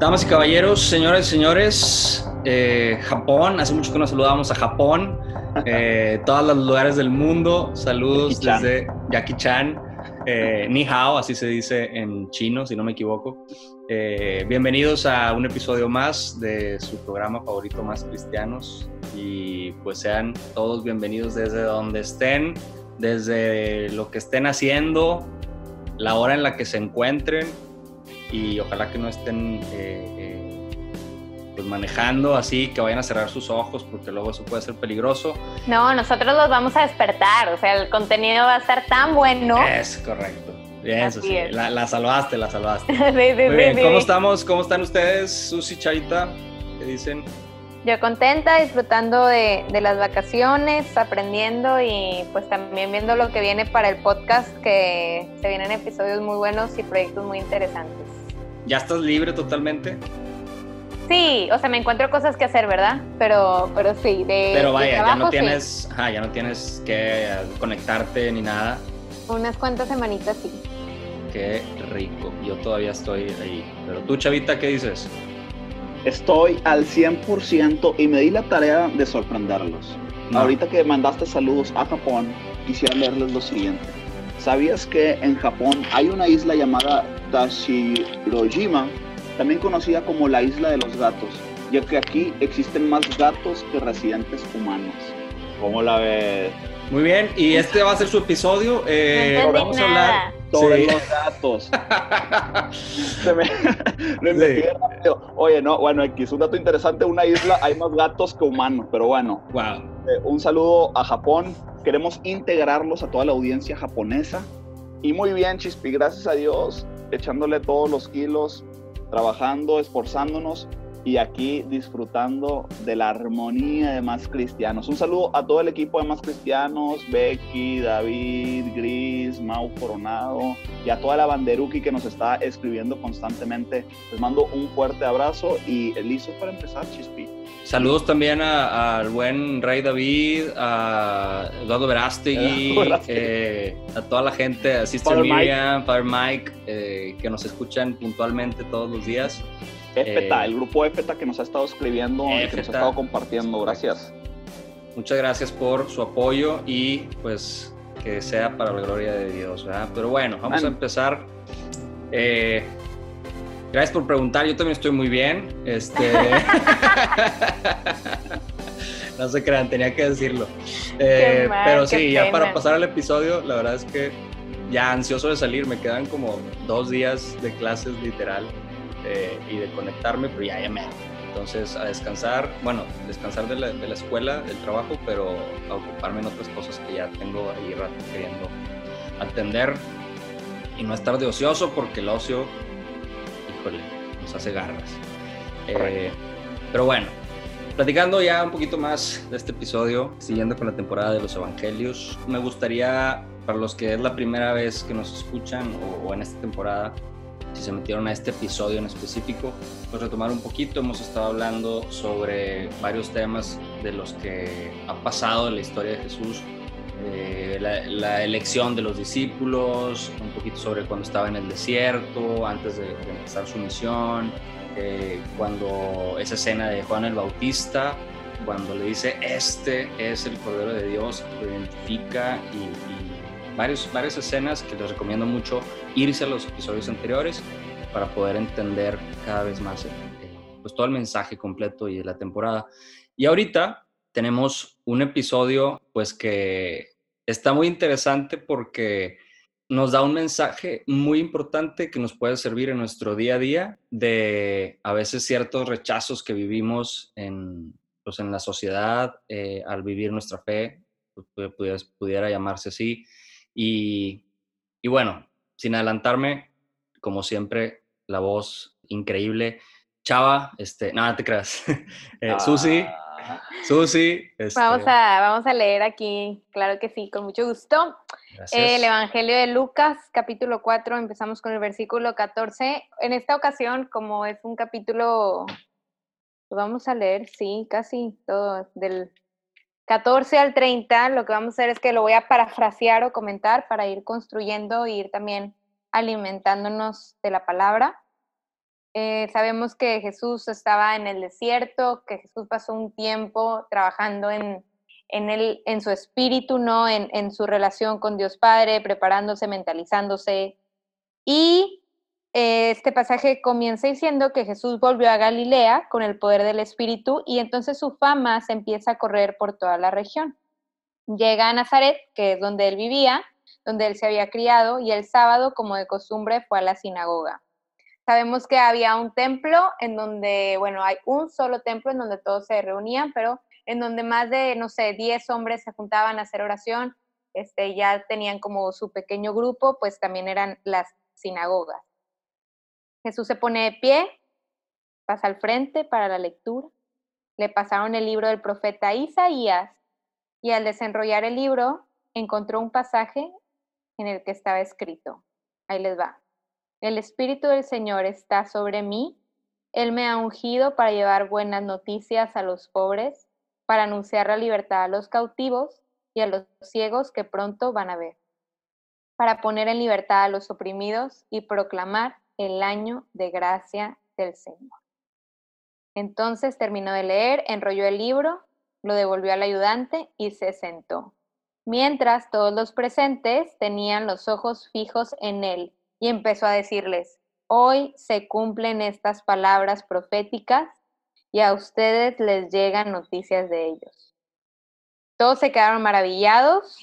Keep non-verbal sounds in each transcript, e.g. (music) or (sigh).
Damas y caballeros, señores y señores, eh, Japón, hace mucho que nos saludamos a Japón, eh, (laughs) todos los lugares del mundo, saludos desde Jackie Chan, eh, Ni Hao, así se dice en chino, si no me equivoco. Bienvenidos a un episodio más de su programa favorito Más Cristianos y pues sean todos bienvenidos desde donde estén, desde lo que estén haciendo, la hora en la que se encuentren y ojalá que no estén eh, eh, pues manejando así, que vayan a cerrar sus ojos porque luego eso puede ser peligroso. No, nosotros los vamos a despertar, o sea, el contenido va a estar tan bueno. Es correcto. Bien, eso sí. La, salvaste, la salvaste. (laughs) Muy bien, ¿cómo estamos? ¿Cómo están ustedes, Susi Charita? ¿Qué dicen? Yo contenta, disfrutando de, de, las vacaciones, aprendiendo y pues también viendo lo que viene para el podcast, que se vienen episodios muy buenos y proyectos muy interesantes. ¿Ya estás libre totalmente? Sí, o sea, me encuentro cosas que hacer, ¿verdad? Pero, pero sí, de Pero vaya, ya no tienes, ya no tienes que conectarte ni nada. Unas cuantas semanitas sí. Qué rico. Yo todavía estoy ahí. Pero tú, Chavita, ¿qué dices? Estoy al 100% y me di la tarea de sorprenderlos. Ahorita que mandaste saludos a Japón, quisiera leerles lo siguiente. ¿Sabías que en Japón hay una isla llamada Tashirojima, también conocida como la isla de los gatos, ya que aquí existen más gatos que residentes humanos? ¿Cómo la ves? Muy bien, y este va a ser su episodio. Eh, vamos a hablar sobre los gatos. (laughs) Oye, no, bueno, aquí es un dato interesante. Una isla hay más gatos que humanos, pero bueno. Wow. Eh, un saludo a Japón. Queremos integrarlos a toda la audiencia japonesa. Y muy bien, Chispi, gracias a Dios, echándole todos los kilos, trabajando, esforzándonos y aquí disfrutando de la armonía de Más Cristianos. Un saludo a todo el equipo de Más Cristianos, Becky, David, Gris, Mau Coronado y a toda la banderuki que nos está escribiendo constantemente. Les mando un fuerte abrazo y listo para empezar, Chispi. Saludos también al buen Rey David, a Eduardo Verástegui, eh, a toda la gente, a Sister Miriam, Father Mike, eh, que nos escuchan puntualmente todos los días. EFETA, eh, el grupo EFETA que nos ha estado escribiendo y que nos ha estado compartiendo. Gracias. Muchas gracias por su apoyo y pues que sea para la gloria de Dios. ¿verdad? Pero bueno, vamos a empezar. Eh, gracias por preguntar, yo también estoy muy bien. Este... (laughs) (laughs) no se crean, tenía que decirlo. Eh, pero sí, ya para pasar al episodio, la verdad es que ya ansioso de salir, me quedan como dos días de clases literal. Eh, y de conectarme, pero ya, ya me. Entonces, a descansar, bueno, descansar de la, de la, escuela, del trabajo, pero a ocuparme en otras cosas que ya tengo ahí rato queriendo atender y no estar de ocioso, porque el ocio, híjole, nos hace garras. Eh, pero bueno, platicando ya un poquito más de este episodio, siguiendo con la temporada de los Evangelios, me gustaría, para los que es la primera vez que nos escuchan o, o en esta temporada, si se metieron a este episodio en específico, pues retomar un poquito. Hemos estado hablando sobre varios temas de los que ha pasado en la historia de Jesús, eh, la, elección de los discípulos, un poquito sobre cuando estaba en el desierto, antes de, empezar su misión, eh, cuando esa escena de Juan el Bautista, cuando le dice, este es el Cordero de Dios, lo identifica y varias escenas que les recomiendo mucho irse a los episodios anteriores para poder entender cada vez más pues todo el mensaje completo y de la temporada. Y ahorita tenemos un episodio pues que está muy interesante porque nos da un mensaje muy importante que nos puede servir en nuestro día a día de a veces ciertos rechazos que vivimos en, pues, en la sociedad eh, al vivir nuestra fe, pudiera, pudiera llamarse así. Y, y bueno, sin adelantarme, como siempre, la voz increíble. Chava, este, nada, te creas. (laughs) eh, Susi, ah. Susi. Este vamos, a, vamos a leer aquí, claro que sí, con mucho gusto. el Evangelio de Lucas, capítulo 4, empezamos con el versículo 14. En esta ocasión, como es un capítulo, lo vamos a leer, sí, casi todo, del 14 al 30, lo que vamos a hacer es que lo voy a parafrasear o comentar para ir construyendo e ir también alimentándonos de la palabra. Eh, sabemos que Jesús estaba en el desierto, que Jesús pasó un tiempo trabajando en, en, en su espíritu, ¿no? En, en, su relación con Dios Padre, preparándose, mentalizándose. Y este pasaje comienza diciendo que Jesús volvió a Galilea con el poder del espíritu y entonces su fama se empieza a correr por toda la región. Llega a Nazaret, que es donde él vivía, donde él se había criado, y el sábado, como de costumbre, fue a la sinagoga. Sabemos que había un templo en donde, bueno, hay un solo templo en donde todos se reunían, pero en donde más de, no sé, 10 hombres se juntaban a hacer oración, este, ya tenían como su pequeño grupo, pues también eran las sinagogas. Jesús se pone de pie, pasa al frente para la lectura, le pasaron el libro del profeta Isaías y al desenrollar el libro encontró un pasaje en el que estaba escrito. Ahí les va. El Espíritu del Señor está sobre mí. Él me ha ungido para llevar buenas noticias a los pobres, para anunciar la libertad a los cautivos y a los ciegos que pronto van a ver, para poner en libertad a los oprimidos y proclamar el año de gracia del Señor. Entonces terminó de leer, enrolló el libro, lo devolvió al ayudante y se sentó. Mientras todos los presentes tenían los ojos fijos en él y empezó a decirles, hoy se cumplen estas palabras proféticas y a ustedes les llegan noticias de ellos. Todos se quedaron maravillados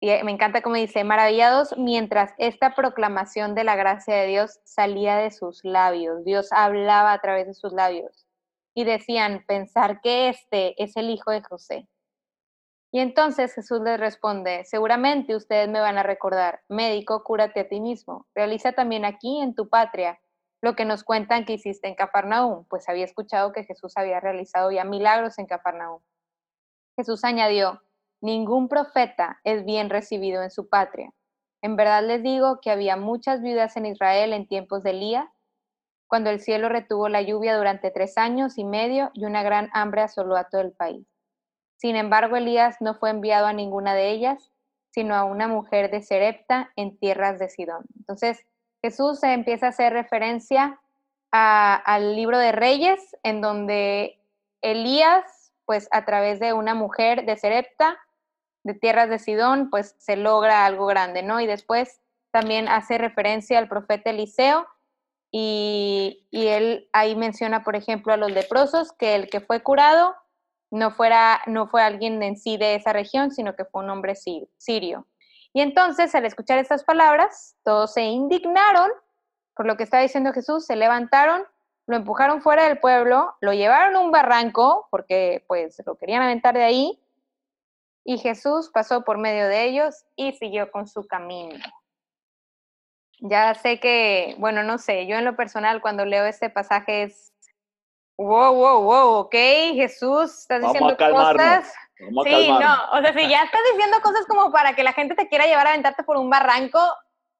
y me encanta cómo dice, maravillados mientras esta proclamación de la gracia de Dios salía de sus labios. Dios hablaba a través de sus labios y decían, pensar que este es el hijo de José. Y entonces Jesús les responde, seguramente ustedes me van a recordar, médico, cúrate a ti mismo, realiza también aquí en tu patria lo que nos cuentan que hiciste en Cafarnaúm, pues había escuchado que Jesús había realizado ya milagros en Cafarnaúm. Jesús añadió, ningún profeta es bien recibido en su patria. En verdad les digo que había muchas viudas en Israel en tiempos de Elías, cuando el cielo retuvo la lluvia durante tres años y medio y una gran hambre asoló a todo el país. Sin embargo, Elías no fue enviado a ninguna de ellas, sino a una mujer de Serepta en tierras de Sidón. Entonces, Jesús empieza a hacer referencia al libro de Reyes, en donde Elías, pues a través de una mujer de Serepta, de tierras de Sidón, pues se logra algo grande, ¿no? Y después también hace referencia al profeta Eliseo, y, y él ahí menciona, por ejemplo, a los leprosos, que el que fue curado no, fuera, no fue alguien en sí de esa región, sino que fue un hombre sirio. Y entonces, al escuchar estas palabras, todos se indignaron por lo que estaba diciendo Jesús, se levantaron, lo empujaron fuera del pueblo, lo llevaron a un barranco, porque pues lo querían aventar de ahí, y Jesús pasó por medio de ellos y siguió con su camino. Ya sé que, bueno, no sé, yo en lo personal cuando leo este pasaje es Wow, wow, wow, ok, Jesús, estás diciendo cosas. sí, no, o sea, si ya estás diciendo cosas como para que la gente te quiera llevar a aventarte por un barranco,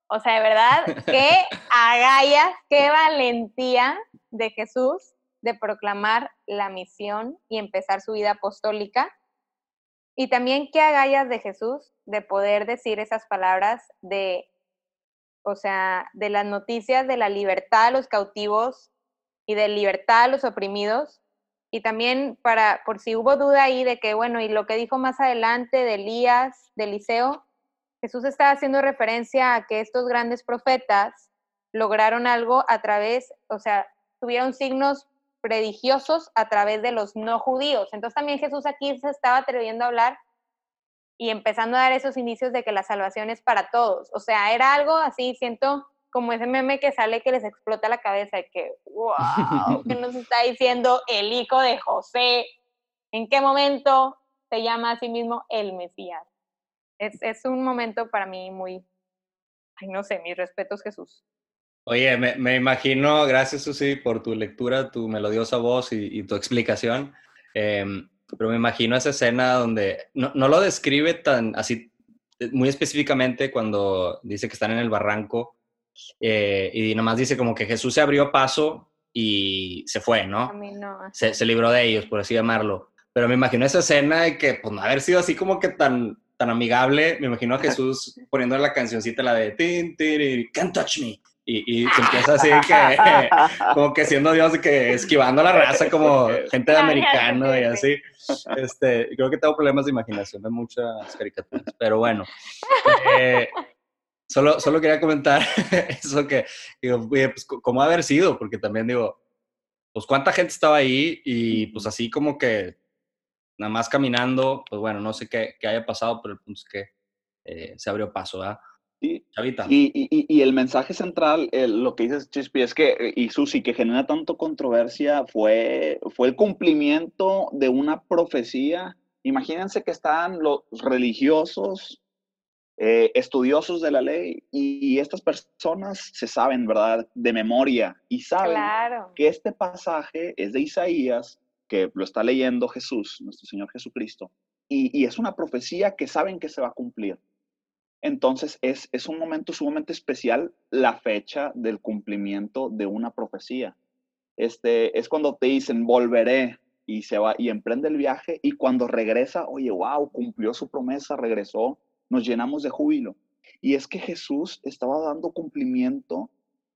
o sea, de verdad, qué (laughs) agallas, qué valentía de Jesús de proclamar la misión y empezar su vida apostólica. Y también qué agallas de Jesús de poder decir esas palabras de, o sea, de las noticias de la libertad de los cautivos, y de libertad a los oprimidos. Y también para, por si hubo duda ahí de que, bueno, y lo que dijo más adelante de Elías, de Eliseo, Jesús estaba haciendo referencia a que estos grandes profetas lograron algo a través, o sea, tuvieron signos religiosos a través de los no judíos. Entonces también Jesús aquí se estaba atreviendo a hablar y empezando a dar esos indicios de que la salvación es para todos. O sea, era algo así, siento como ese meme que sale que les explota la cabeza de que, wow, ¿qué nos está diciendo el hijo de José? ¿En qué momento se llama a sí mismo el Mesías? Es, es un momento para mí muy, ay, no sé, mis respetos Jesús. Oye, me, imagino, gracias Susi por tu lectura, tu melodiosa voz y, tu explicación, em, pero me imagino esa escena donde no, no, lo describe tan así, muy específicamente cuando dice que están en el barranco eh, y nomás dice como que Jesús se abrió paso y se fue, ¿no? Se, se, libró de ellos, por así llamarlo. Pero me imagino esa escena de que, pues, no haber sido así como que tan, tan amigable, me imagino a Jesús poniendo la cancioncita, la de tin, tin, Can't Touch Me. Y, se empieza así que, (laughs) como que siendo Dios, que esquivando la raza como gente de americano y así. Este, creo que tengo problemas de imaginación de muchas caricaturas, pero bueno. (laughs) Eh, solo, solo quería comentar (laughs) eso que, digo, pues, ¿cómo haber sido? Porque también digo, pues cuánta gente estaba ahí y pues así como que nada más caminando, pues bueno, no sé qué, qué haya pasado, pero el punto es que eh, se abrió paso, ¿verdad? Y, y, y, el mensaje central, lo que dices, Chispi, es que, y Susi, que genera tanto controversia, fue, fue el cumplimiento de una profecía. Imagínense que están los religiosos, eh, estudiosos de la ley, y, estas personas se saben, ¿verdad?, de memoria, y saben que este pasaje es de Isaías, que lo está leyendo Jesús, nuestro Señor Jesucristo, y, y es una profecía que saben que se va a cumplir. Entonces es, es un momento sumamente especial la fecha del cumplimiento de una profecía. Este, es cuando te dicen, volveré y se va y emprende el viaje y cuando regresa, oye, wow, cumplió su promesa, regresó, nos llenamos de júbilo. Y es que Jesús estaba dando cumplimiento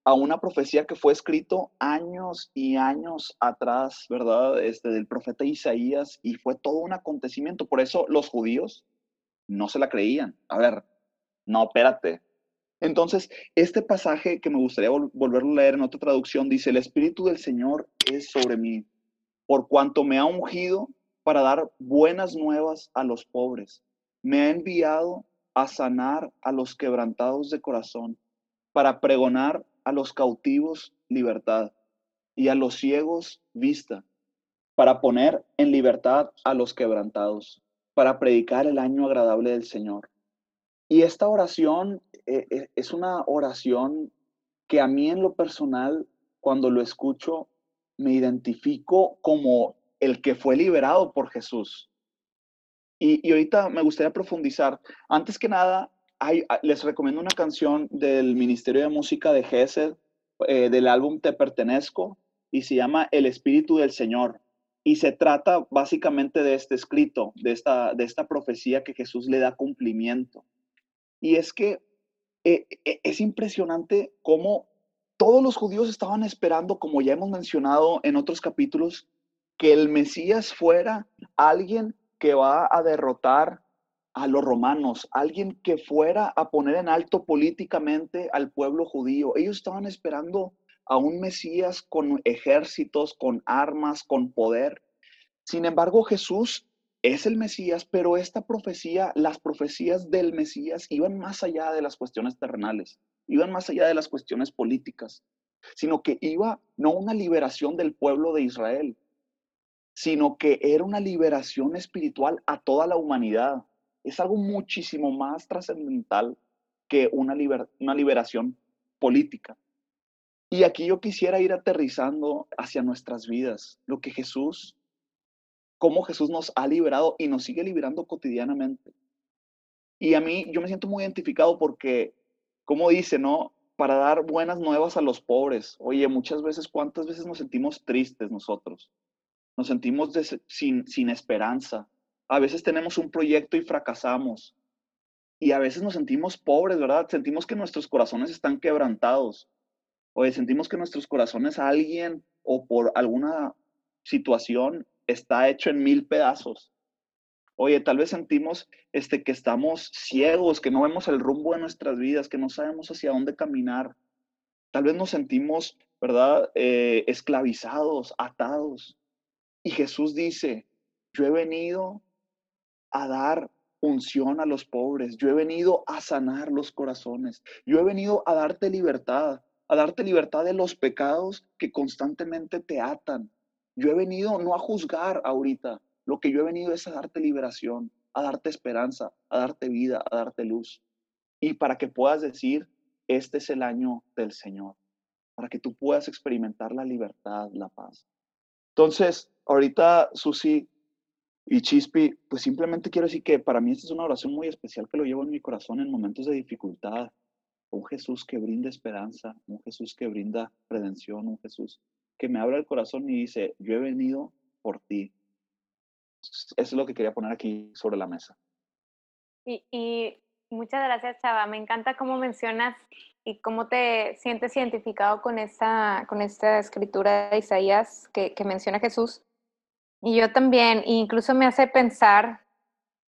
a una profecía que fue escrito años y años atrás, ¿verdad? Este, del profeta Isaías y fue todo un acontecimiento. Por eso los judíos no se la creían. A ver, no, espérate. Entonces, este pasaje que me gustaría volverlo a leer en otra traducción dice, el Espíritu del Señor es sobre mí, por cuanto me ha ungido para dar buenas nuevas a los pobres. Me ha enviado a sanar a los quebrantados de corazón, para pregonar a los cautivos libertad y a los ciegos vista, para poner en libertad a los quebrantados, para predicar el año agradable del Señor. Y esta oración eh, eh, es una oración que a mí en lo personal, cuando lo escucho, me identifico como el que fue liberado por Jesús. Y, ahorita me gustaría profundizar. Antes que nada, ah, les recomiendo una canción del Ministerio de Música de Gesed, eh, del álbum Te Pertenezco, y se llama El Espíritu del Señor. Y se trata básicamente de este escrito, de esta, de esta profecía que Jesús le da cumplimiento. Y es que eh, eh, es impresionante cómo todos los judíos estaban esperando, como ya hemos mencionado en otros capítulos, que el Mesías fuera alguien que va a derrotar a los romanos, alguien que fuera a poner en alto políticamente al pueblo judío. Ellos estaban esperando a un Mesías con ejércitos, con armas, con poder. Sin embargo, Jesús es el Mesías, pero esta profecía, las profecías del Mesías iban más allá de las cuestiones terrenales, iban más allá de las cuestiones políticas, sino que iba no una liberación del pueblo de Israel, sino que era una liberación espiritual a toda la humanidad. Es algo muchísimo más trascendental que una, liberación política. Y aquí yo quisiera ir aterrizando hacia nuestras vidas, lo que Jesús cómo Jesús nos ha liberado y nos sigue liberando cotidianamente. Y a mí yo me siento muy identificado porque, como dice, ¿no? Para dar buenas nuevas a los pobres. Oye, muchas veces, ¿cuántas veces nos sentimos tristes nosotros? Nos sentimos sin, sin esperanza. A veces tenemos un proyecto y fracasamos. Y a veces nos sentimos pobres, ¿verdad? Sentimos que nuestros corazones están quebrantados. Oye, sentimos que nuestros corazones a alguien o por alguna situación está hecho en mil pedazos. Oye, tal vez sentimos este, que estamos ciegos, que no vemos el rumbo de nuestras vidas, que no sabemos hacia dónde caminar, Tal vez nos sentimos, ¿verdad? Eh, esclavizados, atados. Y Jesús dice, yo he venido a dar unción a los pobres, yo he venido a sanar los corazones, yo he venido a darte libertad, a darte libertad de los pecados que constantemente te atan. Yo he venido no a juzgar ahorita, lo que yo he venido es a darte liberación, a darte esperanza, a darte vida, a darte luz. Y para que puedas decir, este es el año del Señor, para que tú puedas experimentar la libertad, la paz. Entonces, ahorita, Susi y Chispi, pues simplemente quiero decir que para mí esta es una oración muy especial que lo llevo en mi corazón en momentos de dificultad. Un Jesús que brinda esperanza, un Jesús que brinda redención, un Jesús que me abre el corazón y dice, yo he venido por ti. Es lo que quería poner aquí sobre la mesa. Y, muchas gracias, Chava. Me encanta cómo mencionas y cómo te sientes identificado con esta, con esta escritura de Isaías que, que menciona Jesús. Y yo también, incluso me hace pensar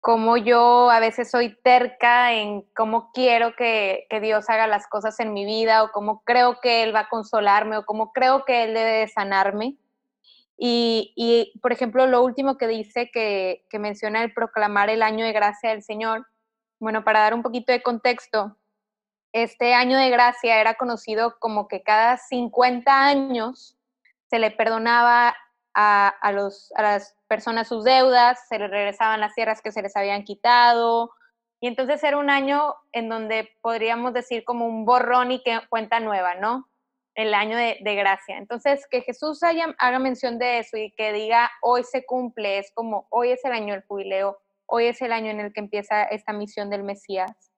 cómo yo a veces soy terca en cómo quiero que, que, Dios haga las cosas en mi vida o cómo creo que Él va a consolarme o cómo creo que Él debe sanarme. Y, y, por ejemplo, lo último que dice que, que menciona el proclamar el año de gracia del Señor, bueno, para dar un poquito de contexto, este año de gracia era conocido como que cada 50 años se le perdonaba a, los, a las personas sus deudas, se les regresaban las tierras que se les habían quitado. Y entonces era un año en donde podríamos decir como un borrón y que cuenta nueva, ¿no? El año de, de gracia. Entonces, que Jesús haya, haga mención de eso y que diga, hoy se cumple, es como, hoy es el año del jubileo, hoy es el año en el que empieza esta misión del Mesías.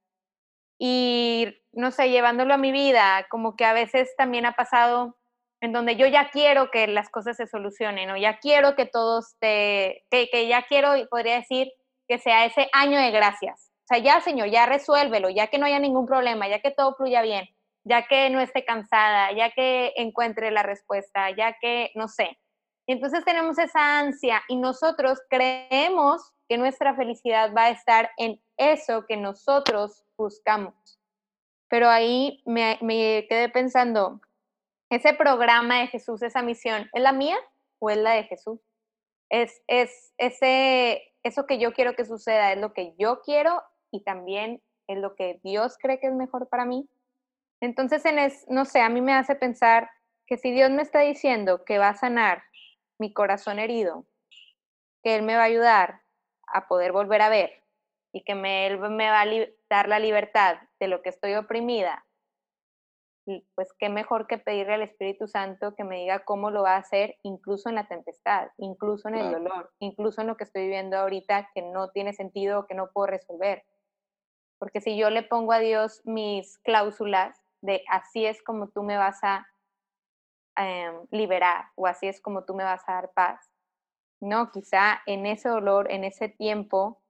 Y, no sé, llevándolo a mi vida, como que a veces también ha pasado en donde yo ya quiero que las cosas se solucionen, o ya quiero que todos te, que, que ya quiero, podría decir, que sea ese año de gracias. O sea, ya, Señor, ya resuélvelo, ya que no haya ningún problema, ya que todo fluya bien, ya que no esté cansada, ya que encuentre la respuesta, ya que, no sé. Y entonces tenemos esa ansia y nosotros creemos que nuestra felicidad va a estar en eso que nosotros buscamos. Pero ahí me, me quedé pensando, ese programa de Jesús, esa misión, ¿es la mía o es la de Jesús? Es, es ese, eso que yo quiero que suceda, es lo que yo quiero y también es lo que Dios cree que es mejor para mí. Entonces, en es, no sé, a mí me hace pensar que si Dios me está diciendo que va a sanar mi corazón herido, que Él me va a ayudar a poder volver a ver y que me, Él me va a dar la libertad de lo que estoy oprimida pues qué mejor que pedirle al Espíritu Santo que me diga cómo lo va a hacer, incluso en la tempestad, incluso en el dolor, incluso en lo que estoy viviendo ahorita que no tiene sentido o que no puedo resolver. Porque si yo le pongo a Dios mis cláusulas de así es como tú me vas a em, liberar o así es como tú me vas a dar paz, no, quizá en ese dolor, en ese tiempo,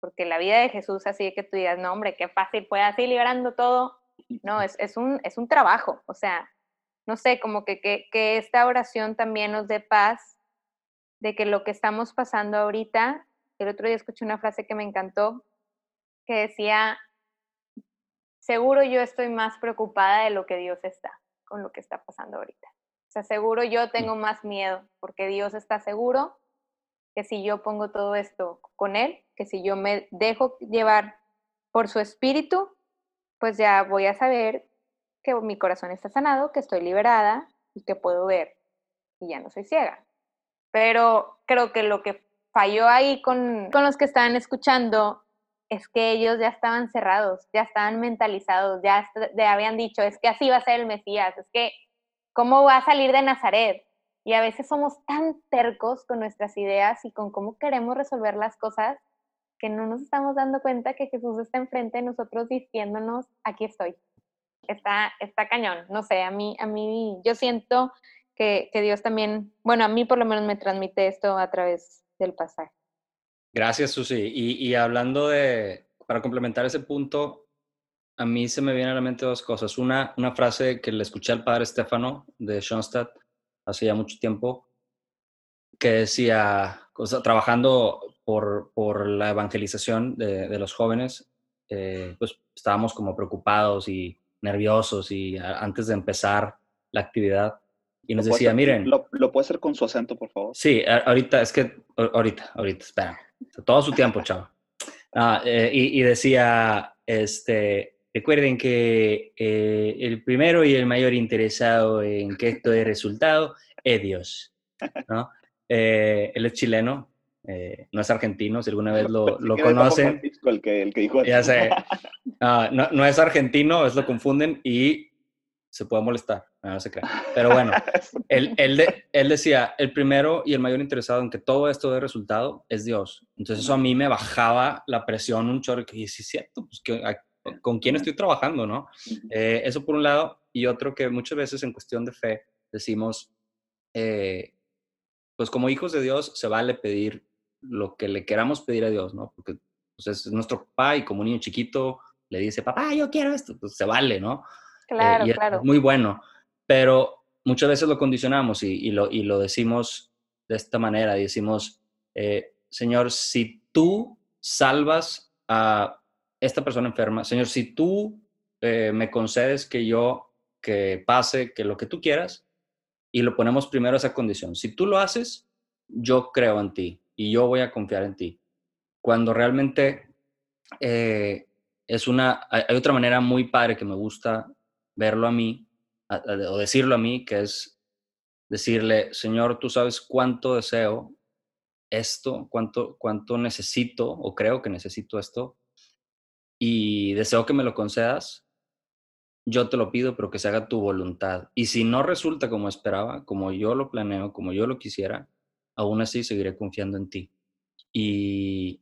porque la vida de Jesús así es que tú digas, no hombre, qué fácil, fue así liberando todo, no, es, es, un, es un trabajo, o sea, no sé, como que, que, que esta oración también nos dé paz de que lo que estamos pasando ahorita, el otro día escuché una frase que me encantó, que decía, seguro yo estoy más preocupada de lo que Dios está con lo que está pasando ahorita. O sea, seguro yo tengo más miedo porque Dios está seguro que si yo pongo todo esto con Él, que si yo me dejo llevar por su espíritu, pues ya voy a saber que mi corazón está sanado, que estoy liberada y que puedo ver y ya no soy ciega. Pero creo que lo que falló ahí con, con los que estaban escuchando es que ellos ya estaban cerrados, ya estaban mentalizados, ya, ya habían dicho, es que así va a ser el Mesías, es que, ¿cómo va a salir de Nazaret? Y a veces somos tan tercos con nuestras ideas y con cómo queremos resolver las cosas que no nos estamos dando cuenta que Jesús está enfrente de nosotros diciéndonos, aquí estoy. Está, está cañón. No sé, a mí, a mí, yo siento que, que Dios también, bueno, a mí por lo menos me transmite esto a través del pasaje. Gracias, Susi. Y, y hablando de, para complementar ese punto, a mí se me vienen a la mente dos cosas. Una, una frase que le escuché al padre Estefano de Schoenstatt hace ya mucho tiempo, que decía, o sea, trabajando por, por la evangelización de, de los jóvenes, eh, pues estábamos como preocupados y nerviosos y antes de empezar la actividad. Y nos decía, miren. Lo, lo, puede hacer con su acento, por favor? Sí, ahorita, es que, ahorita, ahorita, espera. Todo su tiempo, chavo. Ah, eh, y, decía, este, recuerden que eh, el primero y el mayor interesado en que esto dé resultado es Dios. (laughs) ¿no? Eh, él es chileno, no es argentino, si alguna vez lo, lo conocen. El que, el que dijo ya sé. (laughs) Ah, no, no, es argentino, es lo confunden y se puede molestar, no, se cree. Pero bueno, (laughs) él, él, él, decía, el primero y el mayor interesado en que todo esto dé resultado es Dios. Entonces eso a mí me bajaba la presión un chorro, que sí es cierto, pues que, con quién estoy trabajando, ¿no? Eh, eso por un lado, y otro que muchas veces en cuestión de fe decimos, eh, pues como hijos de Dios se vale pedir lo que le queramos pedir a Dios, ¿no? Porque pues, es nuestro papá y como un niño chiquito le dice, papá, yo quiero esto, pues se vale, ¿no? Eh, claro, claro. muy bueno, pero muchas veces lo condicionamos y, lo, y lo decimos de esta manera, decimos, eh, Señor, si tú salvas a esta persona enferma, Señor, si tú eh, me concedes que yo, que pase, que lo que tú quieras, y lo ponemos primero esa condición. Si tú lo haces, yo creo en ti y yo voy a confiar en ti. Cuando realmente es una, hay otra manera muy padre que me gusta verlo a mí o decirlo a mí, que es decirle, Señor, tú sabes cuánto deseo esto, cuánto, cuánto necesito o creo que necesito esto y deseo que me lo concedas. Yo te lo pido, pero que se haga tu voluntad. Y si no resulta como esperaba, como yo lo planeo, como yo lo quisiera, aún así seguiré confiando en ti. Y,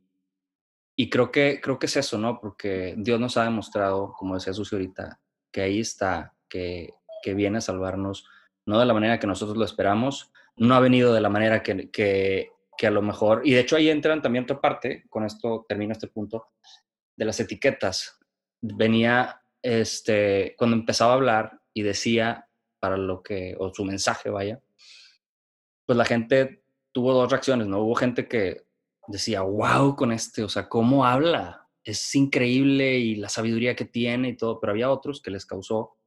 y creo que, creo que es eso, ¿no? Porque Dios nos ha demostrado, como decía Susi ahorita, que ahí está, que, que, viene a salvarnos, no de la manera que nosotros lo esperamos, no ha venido de la manera que, que, que a lo mejor, y de hecho ahí entran también otra parte, con esto termino este punto, de las etiquetas. Venía, este, cuando empezaba a hablar y decía para lo que, o su mensaje vaya, pues la gente tuvo dos reacciones, ¿no? Hubo gente que decía, wow, con este, o sea, ¿cómo habla? es increíble y la sabiduría que tiene y todo, pero había otros que les causó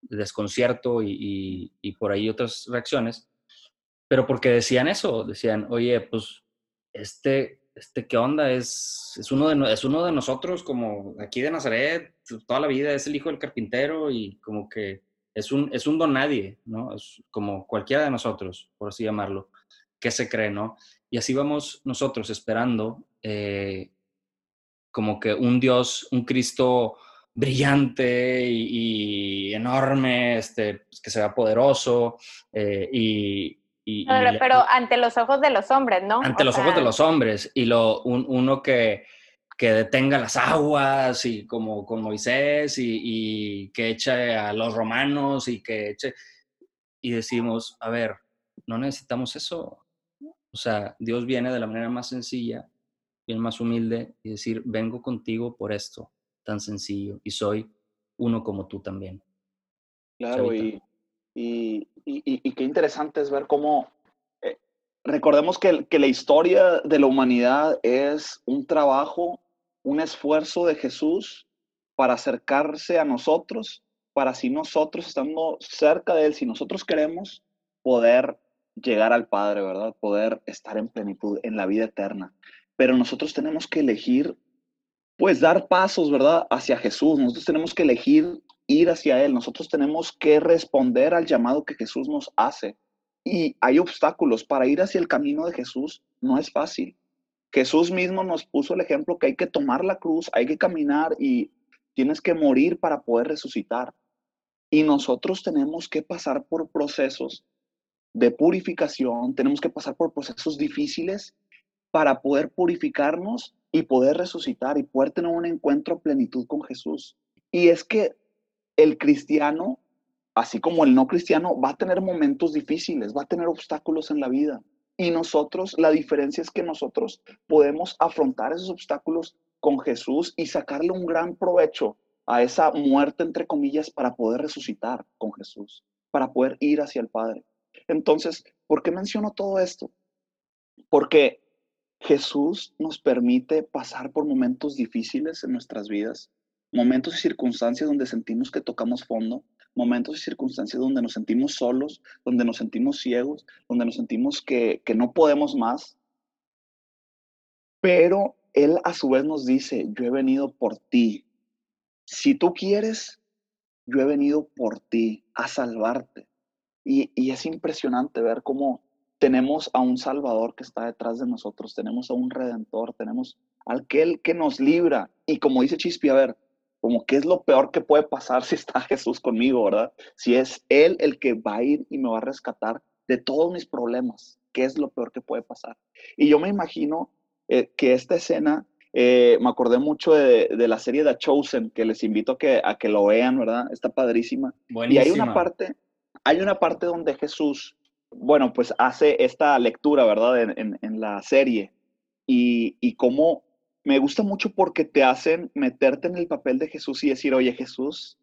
desconcierto y, por ahí otras reacciones, pero porque decían eso, decían, oye, pues este, este ¿qué onda? Es, es, uno de, es uno de nosotros, como aquí de Nazaret, toda la vida es el hijo del carpintero y como que es un, es un don nadie, ¿no? Es como cualquiera de nosotros, por así llamarlo, que se cree, ¿no? Y así vamos nosotros esperando eh, como que un Dios, un Cristo brillante y, enorme, este, pues, que sea poderoso eh, y, pero, ante los ojos de los hombres, ¿no? Ante los ojos de los hombres y lo, uno que, que detenga las aguas y como con Moisés y, y, que eche a los romanos y que eche... Y decimos, a ver, no necesitamos eso. O sea, Dios viene de la manera más sencilla bien más humilde y decir, vengo contigo por esto tan sencillo y soy uno como tú también. Claro, y, y, y, qué interesante es ver cómo, eh, recordemos que, que la historia de la humanidad es un trabajo, un esfuerzo de Jesús para acercarse a nosotros, para si nosotros estando cerca de Él, si nosotros queremos poder llegar al Padre, ¿verdad? Poder estar en plenitud, en la vida eterna pero nosotros tenemos que elegir, pues dar pasos, ¿verdad? Hacia Jesús. Nosotros tenemos que elegir ir hacia Él. Nosotros tenemos que responder al llamado que Jesús nos hace. Y hay obstáculos para ir hacia el camino de Jesús. No es fácil. Jesús mismo nos puso el ejemplo que hay que tomar la cruz, hay que caminar y tienes que morir para poder resucitar. Y nosotros tenemos que pasar por procesos de purificación, tenemos que pasar por procesos difíciles para poder purificarnos y poder resucitar y poder tener un encuentro plenitud con Jesús. Y es que el cristiano, así como el no cristiano, va a tener momentos difíciles, va a tener obstáculos en la vida. Y nosotros, la diferencia es que nosotros podemos afrontar esos obstáculos con Jesús y sacarle un gran provecho a esa muerte, entre comillas, para poder resucitar con Jesús, para poder ir hacia el Padre. Entonces, ¿por qué menciono todo esto? Porque Jesús nos permite pasar por momentos difíciles en nuestras vidas momentos y circunstancias donde sentimos que tocamos fondo, momentos y circunstancias donde nos sentimos solos, donde nos sentimos ciegos, donde nos sentimos que, que no podemos más. Pero Él a su vez nos dice, yo he venido por ti. Si tú quieres, yo he venido por ti a salvarte. Y, y es impresionante ver cómo tenemos a un Salvador que está detrás de nosotros, tenemos a un Redentor, tenemos a aquel que nos libra. Y como dice Chispi, a ver, como qué es lo peor que puede pasar (laughs) si está Jesús conmigo, ¿verdad? Si es Él el que va a ir y me va a rescatar de todos mis problemas, ¿qué es lo peor que puede pasar? Y yo me imagino eh, que esta escena, eh, me acordé mucho de, la serie The Chosen, que les invito a que, a que lo vean, ¿verdad? Está padrísima. Y hay una parte, hay una parte donde Jesús, bueno, pues hace esta lectura, ¿verdad? En, la serie. Y, y cómo me gusta mucho porque te hacen meterte en el papel de Jesús y decir, oye, Jesús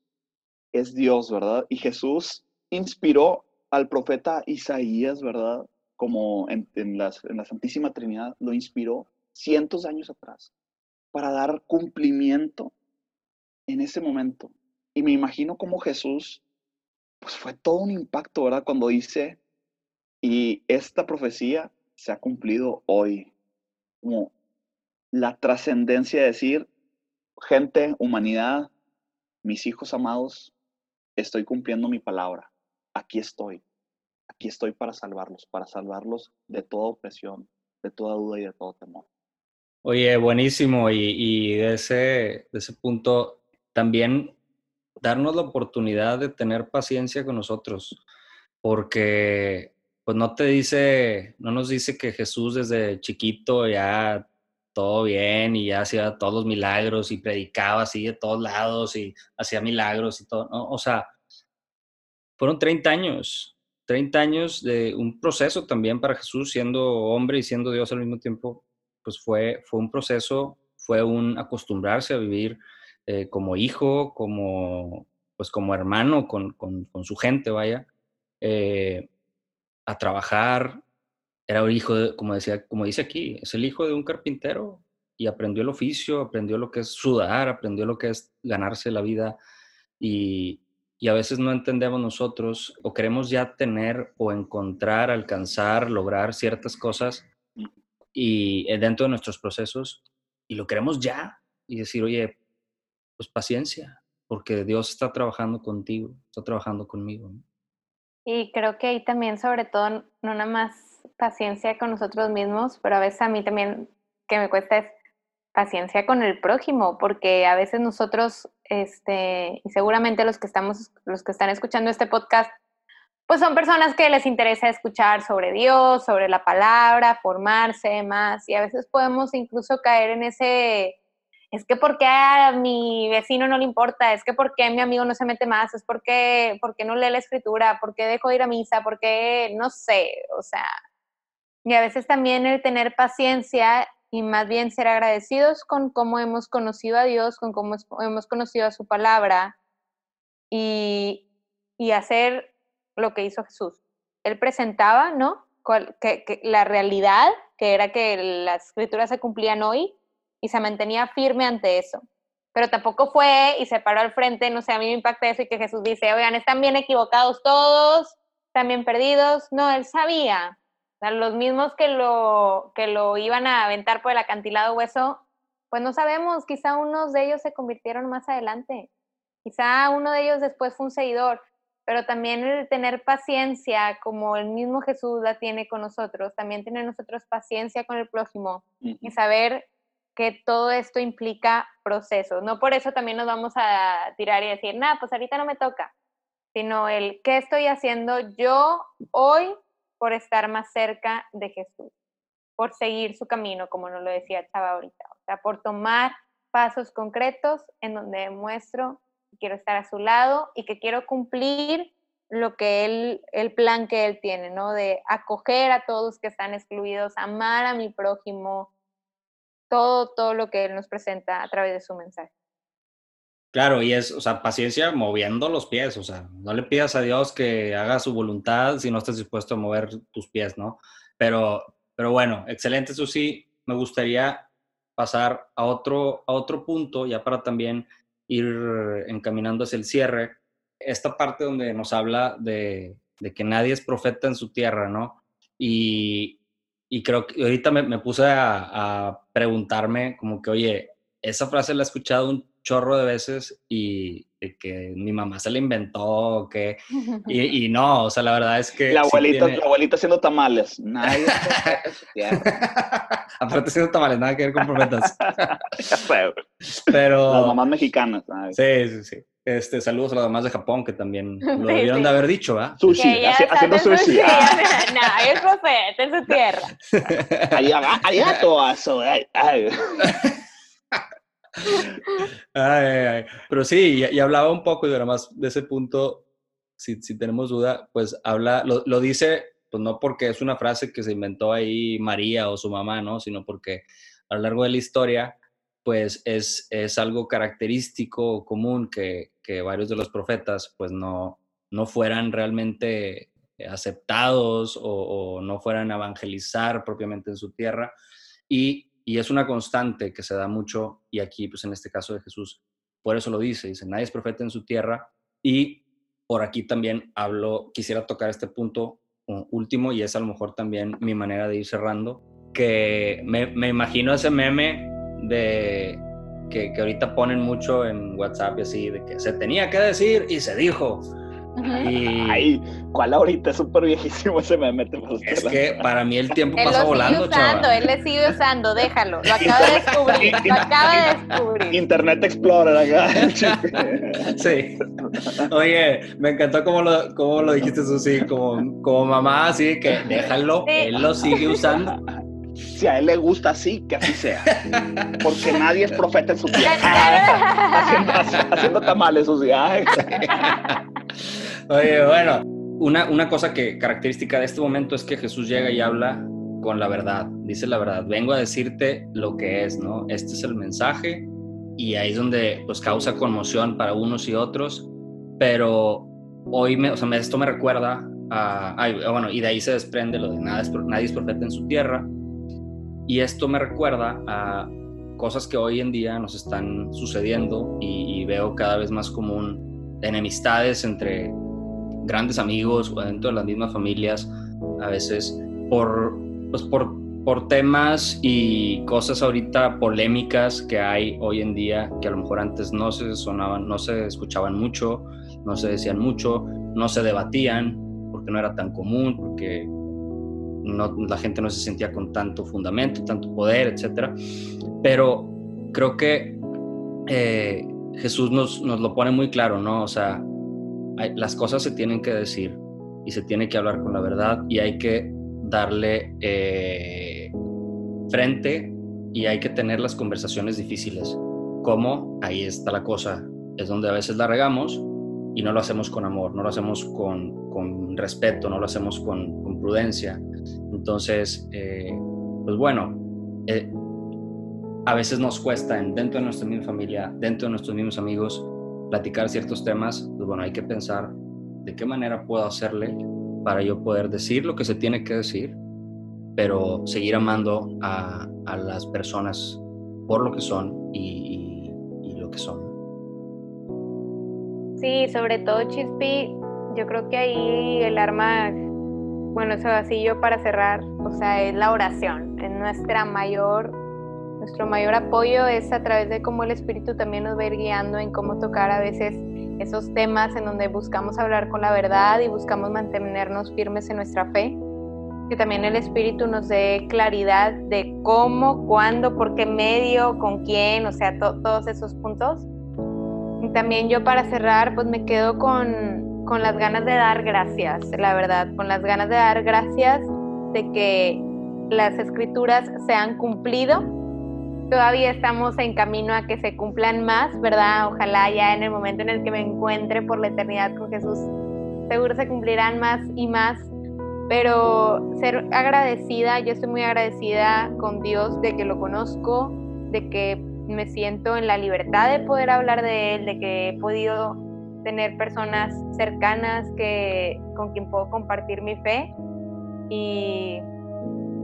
es Dios, ¿verdad? Y Jesús inspiró al profeta Isaías, ¿verdad? Como en, en, la Santísima Trinidad, lo inspiró cientos de años atrás para dar cumplimiento en ese momento. Y me imagino como Jesús, pues fue todo un impacto, ¿verdad? Cuando dice, y esta profecía se ha cumplido hoy. Como la trascendencia de decir, gente, humanidad, mis hijos amados, estoy cumpliendo mi palabra. Aquí estoy. Aquí estoy para salvarlos, para salvarlos de toda opresión, de toda duda y de todo temor. Oye, buenísimo. Y, de, ese, de ese punto, también darnos la oportunidad de tener paciencia con nosotros, porque pues no te dice, no nos dice que Jesús desde chiquito ya todo bien y hacía todos los milagros y predicaba así de todos lados y hacía milagros y todo, O sea, fueron 30 años, 30 años de un proceso también para Jesús, siendo hombre y siendo Dios al mismo tiempo, pues fue, fue un proceso, fue un acostumbrarse a vivir eh, como hijo, como, pues como hermano con, con, su gente, vaya, eh, a trabajar, era un hijo, de, como, decía, como dice aquí, es el hijo de un carpintero y aprendió el oficio, aprendió lo que es sudar, aprendió lo que es ganarse la vida y, y a veces no entendemos nosotros o queremos ya tener o encontrar, alcanzar, lograr ciertas cosas y eh, dentro de nuestros procesos y lo queremos ya y decir, oye, pues paciencia, porque Dios está trabajando contigo, está trabajando conmigo. Y creo que ahí también, sobre todo, no nada más paciencia con nosotros mismos, pero a veces a mí también que me cuesta es paciencia con el prójimo, porque a veces nosotros, este, y seguramente los que estamos, los que están escuchando este podcast, pues son personas que les interesa escuchar sobre Dios, sobre la palabra, formarse más, y a veces podemos incluso caer en ese, es que porque a mi vecino no le importa, es que porque mi amigo no se mete más, es porque, porque no lee la escritura, porque dejo de ir a misa, porque no sé, o sea, y a veces también el tener paciencia y más bien ser agradecidos con cómo hemos conocido a Dios, con cómo hemos conocido a su palabra y, y hacer lo que hizo Jesús. Él presentaba, ¿no? que, la realidad, que era que las escrituras se cumplían hoy y se mantenía firme ante eso. Pero tampoco fue y se paró al frente, no sé, a mí me impacta eso y que Jesús dice, oigan, están bien equivocados todos, están bien perdidos. No, él sabía, los mismos que lo, que lo iban a aventar por el acantilado hueso, pues no sabemos, quizá unos de ellos se convirtieron más adelante, quizá uno de ellos después fue un seguidor, pero también el tener paciencia, como el mismo Jesús la tiene con nosotros, también tener nosotros paciencia con el prójimo y saber que todo esto implica procesos. No por eso también nos vamos a tirar y decir, nada, pues ahorita no me toca, sino el qué estoy haciendo yo hoy por estar más cerca de Jesús, por seguir su camino, como nos lo decía Chava ahorita, o sea, por tomar pasos concretos en donde demuestro que quiero estar a su lado y que quiero cumplir lo que él, el plan que él tiene, ¿no? De acoger a todos que están excluidos, amar a mi prójimo, todo, todo lo que él nos presenta a través de su mensaje. Claro, y es, o sea, paciencia moviendo los pies, o sea, no le pidas a Dios que haga su voluntad si no estás dispuesto a mover tus pies, ¿no? Pero, pero bueno, excelente, sí, me gustaría pasar a otro, a otro punto, ya para también ir encaminando hacia el cierre, esta parte donde nos habla de, que nadie es profeta en su tierra, ¿no? Y, creo que ahorita me, puse a, preguntarme como que, oye, esa frase la he escuchado un chorro de veces y que mi mamá se la inventó, que, (laughs) y, no, o sea, la verdad es que... La abuelita, la abuelita haciendo tamales, nadie (laughs) Aparte haciendo tamales, nada que ver con profetas. (laughs) Pero... Las mamás mexicanas. Sí, sí, sí. Este, saludos a las mamás de Japón que también (laughs) lo debieron de haber dicho, ¿ah? Sushi, haciendo sushi. (laughs) no, es profeta en su tierra. (laughs) Arigato, eso. Ay, ay. Pero sí, y, hablaba un poco, y además de ese punto, si, si tenemos duda, pues habla, lo, lo, dice, pues no porque es una frase que se inventó ahí María o su mamá, ¿no? Sino porque a lo largo de la historia, pues es, es algo característico, común, que, que varios de los profetas, pues no, no fueran realmente aceptados o, no fueran a evangelizar propiamente en su tierra. Y y es una constante que se da mucho, y aquí, pues en este caso de Jesús, por eso lo dice, dice, nadie es profeta en su tierra, y por aquí también hablo, quisiera tocar este punto último, y es a lo mejor también mi manera de ir cerrando, que me, me imagino ese meme de que, que, ahorita ponen mucho en WhatsApp y así, de que se tenía que decir y se dijo. Ay, ¿cuál ahorita? Es súper viejísimo ese meme. es que para mí el tiempo pasa volando, usando, Él le sigue usando, déjalo. Lo acaba de descubrir, lo acaba de descubrir. Internet Explorer acá. (laughs) sí. Oye, me encantó cómo lo, cómo lo dijiste, Susi, como, como mamá, así que déjalo, él lo sigue usando. Si a él le gusta así, que así sea. (laughs) Porque nadie es profeta en su (laughs) tierra. haciendo, haciendo tamales, Susi. (laughs) Oye, bueno, una, una cosa que característica de este momento es que Jesús llega y habla con la verdad, dice la verdad, vengo a decirte lo que es, ¿no? Este es el mensaje y ahí es donde pues causa conmoción para unos y otros, pero hoy me, o sea, esto me recuerda a, bueno, y de ahí se desprende lo de nada es, nadie es profeta en su tierra, y esto me recuerda a cosas que hoy en día nos están sucediendo y, veo cada vez más común enemistades entre grandes amigos o dentro de las mismas familias, a veces por, pues por, por temas y cosas ahorita polémicas que hay hoy en día que a lo mejor antes no se sonaban, no se escuchaban mucho, no se decían mucho, no se debatían porque no era tan común, porque no, la gente no se sentía con tanto fundamento, tanto poder, etc. Pero creo que eh, Jesús nos, nos, lo pone muy claro, ¿no? O sea, las cosas se tienen que decir y se tiene que hablar con la verdad y hay que darle eh, frente y hay que tener las conversaciones difíciles. ¿Cómo? Ahí está la cosa. Es donde a veces la regamos y no lo hacemos con amor, no lo hacemos con, con respeto, no lo hacemos con prudencia. Entonces, eh, pues bueno, eh, a veces nos cuesta dentro de nuestra misma familia, dentro de nuestros mismos amigos, platicar ciertos temas, pues bueno, hay que pensar de qué manera puedo hacerle para yo poder decir lo que se tiene que decir, pero seguir amando a, a las personas por lo que son y, lo que son. Sí, sobre todo Chispi, yo creo que ahí el arma, bueno, eso así yo para cerrar, o sea, es la oración, es nuestra mayor nuestro mayor apoyo es a través de cómo el Espíritu también nos va a ir guiando en cómo tocar a veces esos temas en donde buscamos hablar con la verdad y buscamos mantenernos firmes en nuestra fe. Que también el Espíritu nos dé claridad de cómo, cuándo, por qué medio, con quién, o sea, todos esos puntos. Y también yo para cerrar, pues me quedo con, con las ganas de dar gracias, la verdad, con las ganas de dar gracias de que las escrituras se han cumplido todavía estamos en camino a que se cumplan más, ¿verdad? Ojalá ya en el momento en el que me encuentre por la eternidad con Jesús, seguro se cumplirán más y más. Pero ser agradecida, yo estoy muy agradecida con Dios de que lo conozco, de que me siento en la libertad de poder hablar de Él, de que he podido tener personas cercanas que, con quien puedo compartir mi fe. Y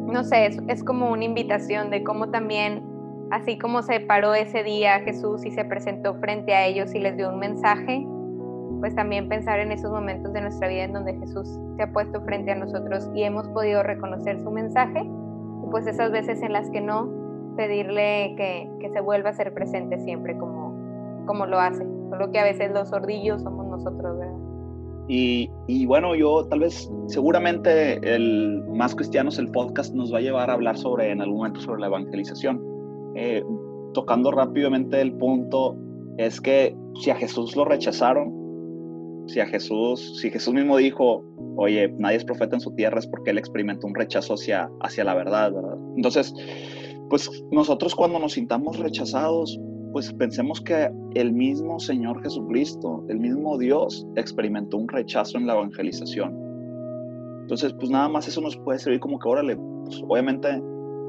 no sé, es, es como una invitación de cómo también así como se paró ese día Jesús y se presentó frente a ellos y les dio un mensaje, pues también pensar en esos momentos de nuestra vida en donde Jesús se ha puesto frente a nosotros y hemos podido reconocer su mensaje, y pues esas veces en las que no, pedirle que, que se vuelva a ser presente siempre como, como lo hace, solo que a veces los sordillos somos nosotros, ¿verdad? Y, bueno, yo tal vez, seguramente el Más Cristianos, el podcast, nos va a llevar a hablar sobre, en algún momento, sobre la evangelización. Eh, tocando rápidamente el punto, es que si a Jesús lo rechazaron, si a Jesús, si Jesús mismo dijo, oye, nadie es profeta en su tierra, es porque él experimentó un rechazo hacia, hacia la verdad, ¿verdad? Entonces, pues nosotros cuando nos sintamos rechazados, pues pensemos que el mismo Señor Jesucristo, el mismo Dios, experimentó un rechazo en la evangelización. Entonces, pues nada más eso nos puede servir como que, órale, pues obviamente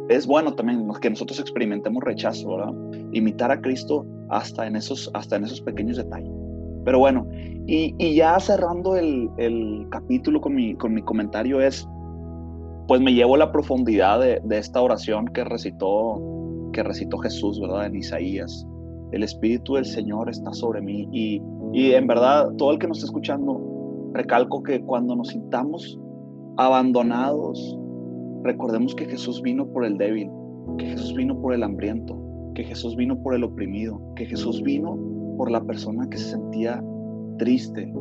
es bueno también que nosotros experimentemos rechazo, ¿verdad? Imitar a Cristo hasta en esos, hasta en esos pequeños detalles. Pero bueno, y, ya cerrando el, capítulo con mi, con mi comentario es, pues me llevo la profundidad de, esta oración que recitó, que recitó Jesús, ¿verdad? En Isaías. El Espíritu del Señor está sobre mí. Y, y en verdad, todo el que nos está escuchando, recalco que cuando nos sintamos abandonados, recordemos que Jesús vino por el débil, que Jesús vino por el hambriento, que Jesús vino por el oprimido, que Jesús vino por la persona que se sentía triste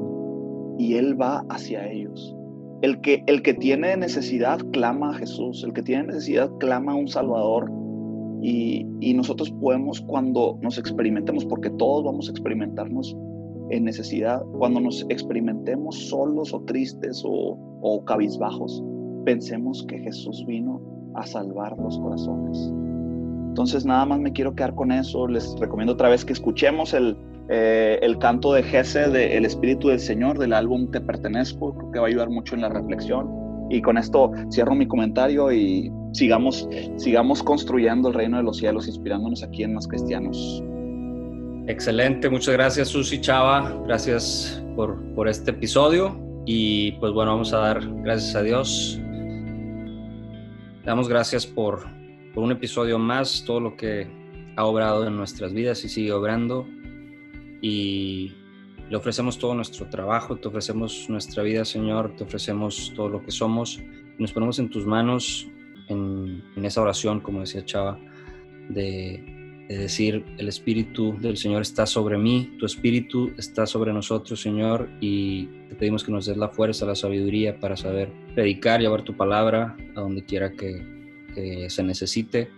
y Él va hacia ellos. El que, el que tiene necesidad clama a Jesús, el que tiene necesidad clama a un Salvador. Y, nosotros podemos cuando nos experimentemos, porque todos vamos a experimentarnos en necesidad, cuando nos experimentemos solos o tristes o, o cabizbajos, pensemos que Jesús vino a salvar los corazones. Entonces nada más me quiero quedar con eso. Les recomiendo otra vez que escuchemos el, eh, el canto de Jesse de El Espíritu del Señor del álbum Te Pertenezco, que va a ayudar mucho en la reflexión. Y con esto cierro mi comentario y sigamos, sigamos construyendo el reino de los cielos, inspirándonos aquí en Más Cristianos. Excelente, muchas gracias Susi Chava, gracias por, por este episodio y pues bueno, vamos a dar gracias a Dios. Damos gracias por, por un episodio más, todo lo que ha obrado en nuestras vidas y sigue obrando y le ofrecemos todo nuestro trabajo, te ofrecemos nuestra vida, Señor, te ofrecemos todo lo que somos. Nos ponemos en tus manos en, esa oración, como decía Chava, de, decir, el Espíritu del Señor está sobre mí, tu Espíritu está sobre nosotros, Señor, y te pedimos que nos des la fuerza, la sabiduría para saber predicar, llevar tu palabra a donde quiera que, que se necesite.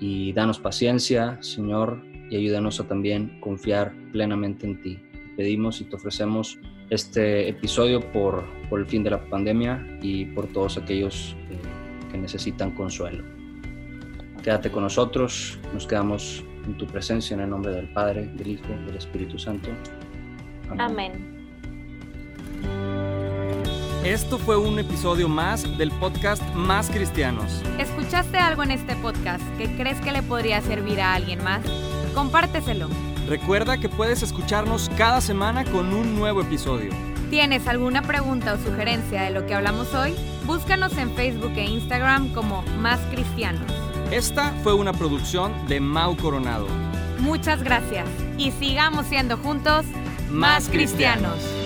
Y danos paciencia, Señor, y ayúdanos a también confiar plenamente en ti. Pedimos y te ofrecemos este episodio por, por el fin de la pandemia y por todos aquellos que necesitan consuelo. Quédate con nosotros, nos quedamos en tu presencia en el nombre del Padre, del Hijo, del Espíritu Santo. Amén. Esto fue un episodio más del podcast Más Cristianos. ¿Escuchaste algo en este podcast que crees que le podría servir a alguien más? compárteselo. Recuerda que puedes escucharnos cada semana con un nuevo episodio. ¿Tienes alguna pregunta o sugerencia de lo que hablamos hoy? Búscanos en Facebook e Instagram como Más Cristianos. Esta fue una producción de Mau Coronado. Muchas gracias y sigamos siendo juntos más, cristianos.